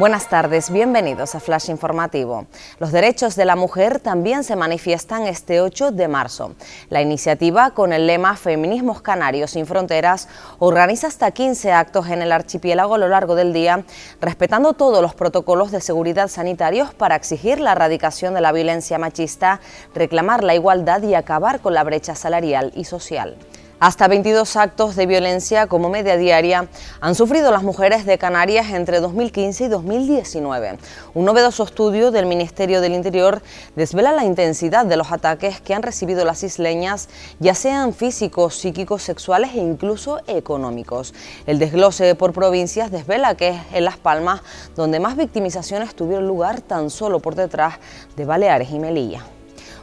Buenas tardes, bienvenidos a Flash Informativo. Los derechos de la mujer también se manifiestan este 8 de marzo. La iniciativa, con el lema Feminismos Canarios sin Fronteras, organiza hasta 15 actos en el archipiélago a lo largo del día, respetando todos los protocolos de seguridad sanitarios para exigir la erradicación de la violencia machista, reclamar la igualdad y acabar con la brecha salarial y social. Hasta 22 actos de violencia como media diaria han sufrido las mujeres de Canarias entre 2015 y 2019. Un novedoso estudio del Ministerio del Interior desvela la intensidad de los ataques que han recibido las isleñas, ya sean físicos, psíquicos, sexuales e incluso económicos. El desglose por provincias desvela que es en Las Palmas donde más victimizaciones tuvieron lugar tan solo por detrás de Baleares y Melilla.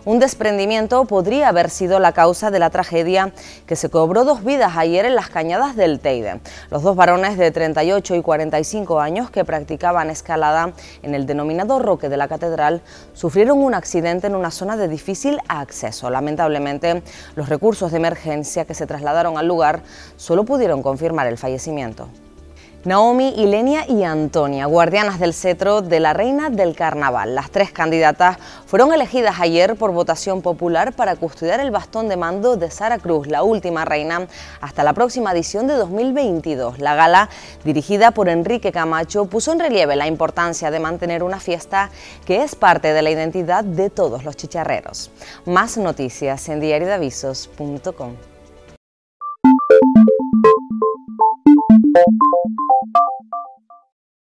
Un desprendimiento podría haber sido la causa de la tragedia que se cobró dos vidas ayer en las cañadas del Teide. Los dos varones de 38 y 45 años que practicaban escalada en el denominado Roque de la Catedral sufrieron un accidente en una zona de difícil acceso. Lamentablemente, los recursos de emergencia que se trasladaron al lugar solo pudieron confirmar el fallecimiento. Naomi, Ilenia y Antonia, guardianas del cetro de la Reina del Carnaval. Las tres candidatas fueron elegidas ayer por votación popular para custodiar el bastón de mando de Sara Cruz, la última reina, hasta la próxima edición de 2022. La gala, dirigida por Enrique Camacho, puso en relieve la importancia de mantener una fiesta que es parte de la identidad de todos los chicharreros. Más noticias en diariodavisos.com.